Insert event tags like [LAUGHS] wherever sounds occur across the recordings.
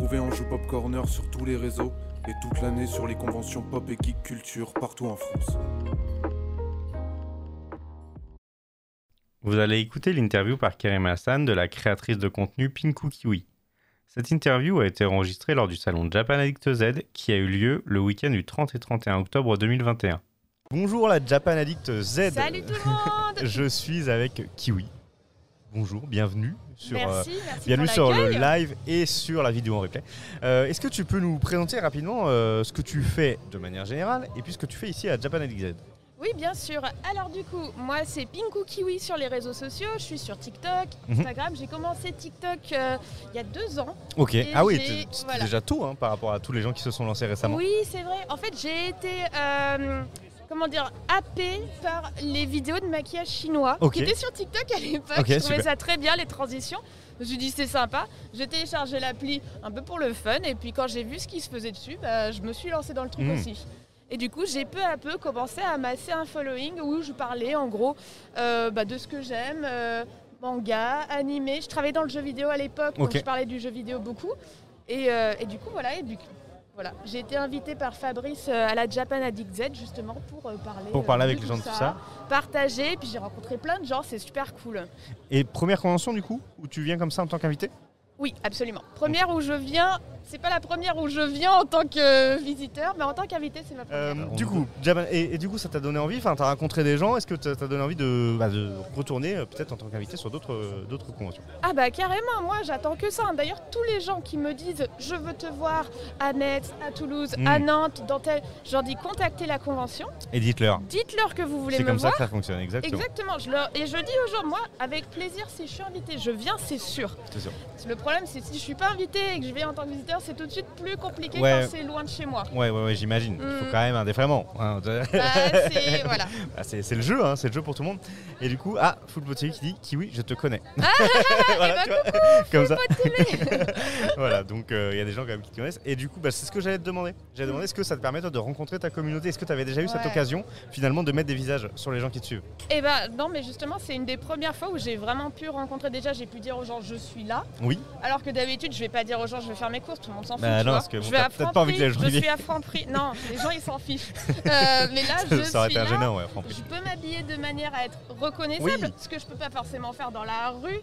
retrouver en Joue Pop Corner sur tous les réseaux et toute l'année sur les conventions pop et geek culture partout en France. Vous allez écouter l'interview par Karim Hassan de la créatrice de contenu Pinku Kiwi. Cette interview a été enregistrée lors du salon Japan Addict Z qui a eu lieu le week-end du 30 et 31 octobre 2021. Bonjour la Japan Addict Z. Salut tout le monde [LAUGHS] Je suis avec Kiwi. Bonjour, bienvenue sur, Merci, euh, merci bienvenue sur le live et sur la vidéo en replay. Euh, Est-ce que tu peux nous présenter rapidement euh, ce que tu fais de manière générale et puis ce que tu fais ici à Japan Z? Oui, bien sûr. Alors du coup, moi c'est Pinku Kiwi sur les réseaux sociaux. Je suis sur TikTok, Mhm. Instagram. J'ai commencé TikTok euh, il y a deux ans. Ok, ah oui, j'ai- t- c'était voilà. déjà tôt hein, par rapport à tous les gens qui se sont lancés récemment. Oui, c'est vrai. En fait, j'ai été, comment dire, happée par les vidéos de maquillage chinois Ok. qui étaient sur TikTok à l'époque. Ok, je trouvais super. ça très bien, les transitions. Je me suis dit c'est sympa. J'ai téléchargé l'appli un peu pour le fun. Et puis quand j'ai vu ce qui se faisait dessus, bah, je me suis lancée dans le truc Mm. aussi. Et du coup, j'ai peu à peu commencé à amasser un following où je parlais en gros euh, bah, de ce que j'aime, euh, manga, animé. Je travaillais dans le jeu vidéo à l'époque, donc je parlais du jeu vidéo beaucoup. Et, euh, et du coup, voilà. Et du coup, voilà. J'ai été invitée par Fabrice euh, à la Japan Addict Z justement pour euh, parler. Pour euh, parler de avec les gens de tout ça. Partager. Puis j'ai rencontré plein de gens, c'est super cool. Et première convention du coup, où tu viens comme ça en tant qu'invité? Oui, absolument. Première où je viens, c'est pas la première où je viens en tant que visiteur, mais en tant qu'invité, c'est ma Euh, première. du coup, et, et du coup, ça t'a donné envie, enfin, t'as rencontré des gens, est-ce que ça t'a donné envie de, bah, de retourner euh, peut-être en tant qu'invité sur d'autres euh, d'autres conventions? Ah bah carrément, moi j'attends que ça. D'ailleurs, tous les gens qui me disent je veux te voir à Metz, à Toulouse, à Nantes, dans tel, je leur dis contactez la convention, Et dites-leur, dites-leur que vous voulez c'est me comme voir. ça que ça fonctionne, exactement. Exactement, je leur- et je dis aux gens, moi, avec plaisir, si je suis invitée, je viens, c'est sûr. C'est sûr. Le problème, c'est si je suis pas invitée et que je viens en tant que visiteur, c'est tout de suite plus compliqué Ouais. quand c'est loin de chez moi. Ouais, ouais, ouais, j'imagine. Il faut Mm. quand même un défraiement. hein. Bah, c'est [LAUGHS] voilà. Ah, c'est c'est le jeu, hein, c'est le jeu pour tout le monde. Et du coup, ah, Full Potier qui dit Kiwi, je te connais. Ah, [LAUGHS] voilà, eh vois, [LAUGHS] comme ça. voilà, donc euh, il y a des gens quand même qui te connaissent. Et du coup, bah, c'est ce que j'allais te demander. J'allais te demander est-ce que ça te permet toi, de rencontrer ta communauté? Est-ce que tu avais déjà eu cette occasion finalement de mettre des visages sur les gens qui te suivent? Et bah non, mais justement, c'est une des premières fois où j'ai vraiment pu rencontrer déjà, j'ai pu dire aux gens je suis là. Oui. Alors que d'habitude, je vais pas dire aux gens je vais faire mes courses, tout le monde s'en fout. Bah tu non, vois. parce que bon, je vais peut-être pas envie que Je suis à Franprix. Non, les gens ils s'en fichent. [LAUGHS] Euh, mais là, je ça aurait suis été là. gênant, ouais. Je peux m'habiller de manière à être reconnaissable, Oui. ce que je peux pas forcément faire dans la rue.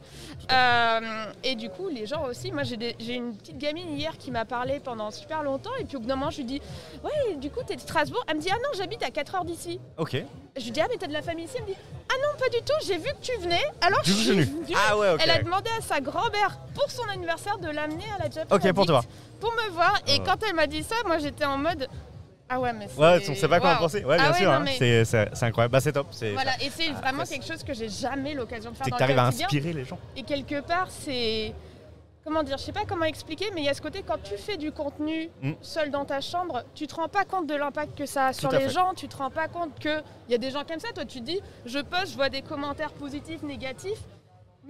Euh, et du coup, les gens aussi, moi j'ai une petite gamine hier qui m'a parlé pendant super longtemps, et puis au bout d'un moment, je lui dis Ouais, du coup, t'es de Strasbourg? Elle me dit Ah non, j'habite à 4 heures d'ici. Ok. Je lui dis Ah, mais t'as de la famille ici? Elle me dit Ah non, pas du tout, j'ai vu que tu venais, alors je suis venue. Ah ouais, ok. Elle a demandé à sa grand-mère pour son anniversaire de l'amener à la Japan Ok, pour te voir. Pour me voir. Et Ouais. quand elle m'a dit ça, moi j'étais en mode Ah ouais, mais c'est. Ouais, on sait pas quoi en waouh. penser. Ouais, Ah bien ouais, sûr, non, hein. mais- c'est c'est- c'est incroyable. Bah, c'est top. C'est Voilà, et c'est Ah, vraiment quelque chose que j'ai jamais l'occasion de faire c'est dans que le t'arrives à quotidien. inspirer les gens. Et quelque part, c'est. Comment dire Je sais pas comment expliquer, mais il y a ce côté quand tu fais du contenu Mm. seul dans ta chambre, tu te rends pas compte de l'impact que ça a sur les fait. gens, tu te rends pas compte qu'il y a des gens comme ça. Toi, tu te dis, je poste, je vois des commentaires positifs, négatifs,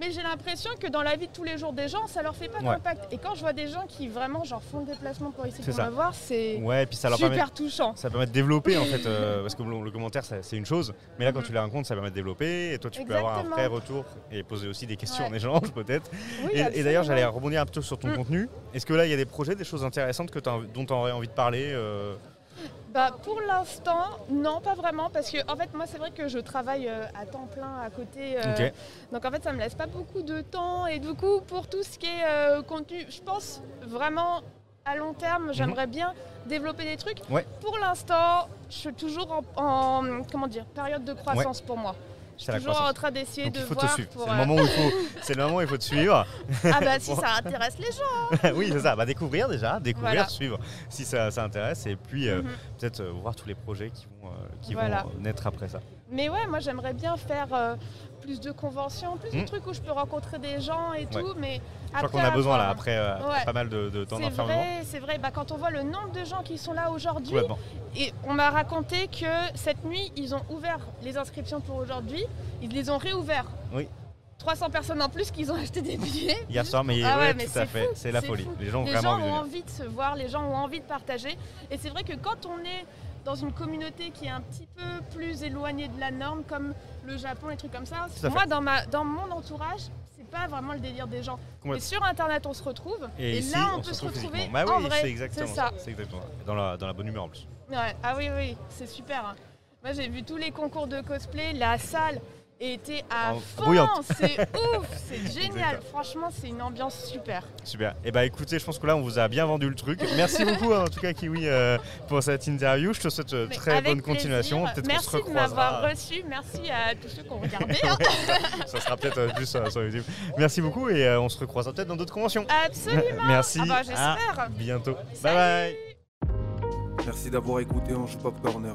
mais j'ai l'impression que dans la vie de tous les jours des gens, ça leur fait pas Ouais. d'impact. Et quand je vois des gens qui vraiment genre, font le déplacement pour essayer de me voir, c'est Ouais, puis ça leur super permet. touchant. Ça permet de développer en fait, [LAUGHS] euh, parce que le, commentaire c'est une chose, mais là quand Mhm. tu les rencontres ça permet de développer et toi tu peux avoir un vrai retour et poser aussi des questions Ouais. en échange [LAUGHS] peut-être. Oui, et et d'ailleurs j'allais rebondir un peu sur ton Mm. contenu. Est-ce que là il y a des projets, des choses intéressantes que dont tu aurais envie de parler euh, Bah, pour l'instant, non, pas vraiment, parce que en fait, moi, c'est vrai que je travaille euh, à temps plein à côté, euh, donc en fait, ça me laisse pas beaucoup de temps. Et du coup, pour tout ce qui est euh, contenu, je pense vraiment à long terme, j'aimerais bien développer des trucs. Mhm. Ouais. Pour l'instant, je suis toujours en, en- comment dire période de croissance pour moi. C'est toujours croissance. en train d'essayer Donc de il faut te voir suivre. pour. C'est le euh, moment où il faut, c'est le moment où il faut te suivre. [LAUGHS] Ah bah si ça intéresse les gens. [LAUGHS] oui c'est ça. Bah découvrir déjà, découvrir, Voilà. suivre si ça, ça intéresse et puis euh, Mhm. peut-être euh, voir tous les projets qui vont, euh, qui Voilà. vont naître après ça. Mais ouais, moi j'aimerais bien faire euh, plus de conventions, plus de Mm. trucs où je peux rencontrer des gens et Ouais. tout. Mais Je crois après qu'on a besoin là avoir- après, euh, Ouais. pas mal de, de temps C'est d'enfermement. vrai, c'est vrai. Bah, quand on voit le nombre de gens qui sont là aujourd'hui, Complètement. et on m'a raconté que cette nuit, ils ont ouvert les inscriptions pour aujourd'hui, ils les ont réouverts. Oui. 300 personnes en plus qui ont acheté des billets. Hier soir, mais, Ah ouais, ouais, mais tout à c'est fait, fou, c'est la c'est folie. fou. Les gens ont Les vraiment gens envie de ont venir. envie de se voir, les gens ont envie de partager. Et c'est vrai que quand on est dans une communauté qui est un petit peu plus éloignée de la norme, comme le Japon, les trucs comme ça, à moi, dans, ma, dans mon entourage, c'est pas vraiment le délire des gens. Mais sur internet, on se retrouve. Et, ici, là, on, on peut se se retrouve retrouver. Bah en oui, vrai. c'est exactement ça. ça. C'est exactement ça. Dans la, dans la bonne humeur en plus. Ouais. Ah oui, oui, c'est super. hein. Moi, j'ai vu tous les concours de cosplay. La salle était à En- fond. bouillante. C'est [LAUGHS] ouf. C'est génial. Franchement, c'est une ambiance super. Super. Et bah écoutez, je pense que là on vous a bien vendu le truc. Merci beaucoup hein, en tout cas Kiwi euh, pour cette interview. Je te souhaite euh, Mais très bonne continuation. qu'on se Merci de m'avoir reçu. Merci à tous ceux qui ont regardé. hein. [LAUGHS] Ça sera peut-être euh, plus euh, sur YouTube. Merci beaucoup et euh, on se recroisera peut-être dans d'autres conventions. Absolument. Merci. Ah bah, j'espère. bientôt. Salut. Bye bye. Merci d'avoir écouté Ange Pop Corner.